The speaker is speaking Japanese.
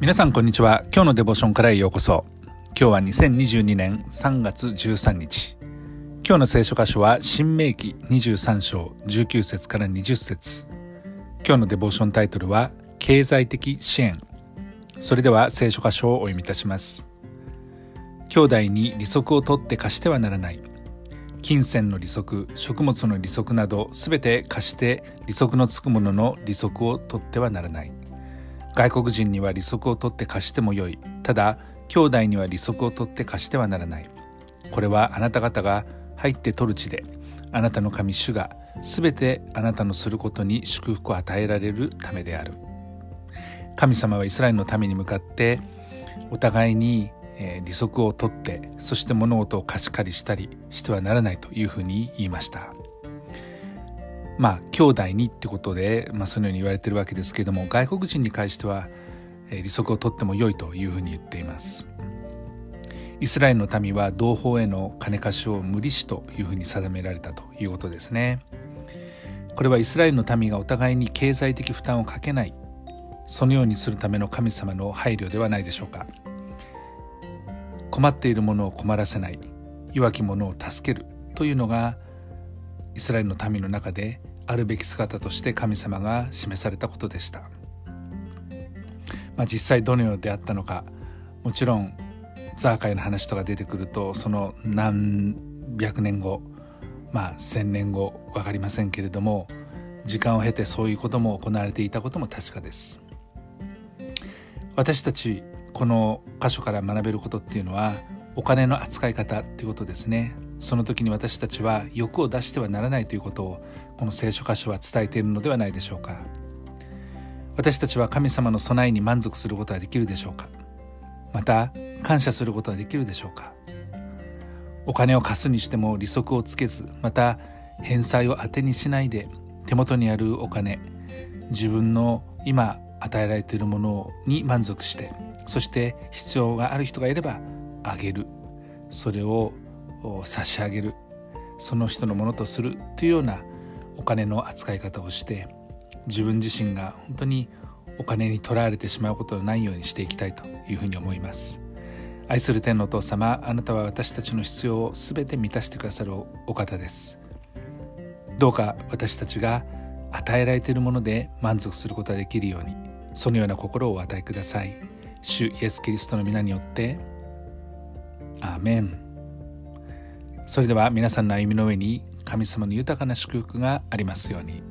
皆さんこんにちは。今日のデボーションからようこそ。今日は2022年3月13日。今日の聖書箇所は新明記23章19節から20節。今日のデボーションタイトルは経済的支援。それでは聖書箇所をお読みいたします。兄弟に利息を取って貸してはならない。金銭の利息食物の利息などすべて貸して利息のつくものの利息を取ってはならない。外国人には利息を取って貸してもよい。ただ兄弟には利息を取って貸してはならない。これはあなた方が入って取る地であなたの神主がすべてあなたのすることに祝福を与えられるためである。神様はイスラエルの民に向かってお互いに利息を取ってそして物事を貸し借りしたりしてはならないというふうに言いました。まあ兄弟にってことで、まあ、そのように言われてるわけですけれども外国人に関しては、利息を取っても良いというふうに言っています。イスラエルの民は同胞への金貸しを無利子というふうに定められたということですね。これはイスラエルの民がお互いに経済的負担をかけないそのようにするための神様の配慮ではないでしょうか。困っている者を困らせない弱き者を助けるというのがイスラエルの民の中であるべき姿として神様が示されたことでした、まあ、実際どのようであったのかもちろんザーカイの話とか出てくるとその何百年後まあ千年後分かりませんけれども時間を経てそういうことも行われていたことも確かです。私たちこの箇所から学べることっていうのはお金の扱い方っていうことですね。その時に私たちは欲を出してはならないということをこの聖書箇所は伝えているのではないでしょうか。私たちは神様の備えに満足することはできるでしょうか。また感謝することはできるでしょうか。お金を貸すにしても利息をつけずまた返済を当てにしないで手元にあるお金自分の今与えられているものに満足してそして必要がある人がいればあげる。それをを差し上げる。その人のものとするというようなお金の扱い方をして自分自身が本当にお金にとらわれてしまうことのないようにしていきたいというふうに思います。愛する天のお父様あなたは私たちの必要を全て満たしてくださるお方です。どうか私たちが与えられているもので満足することができるようにそのような心をお与えください。主イエス・キリストの皆によってアーメン。それでは皆さんの歩みの上に神様の豊かな祝福がありますように。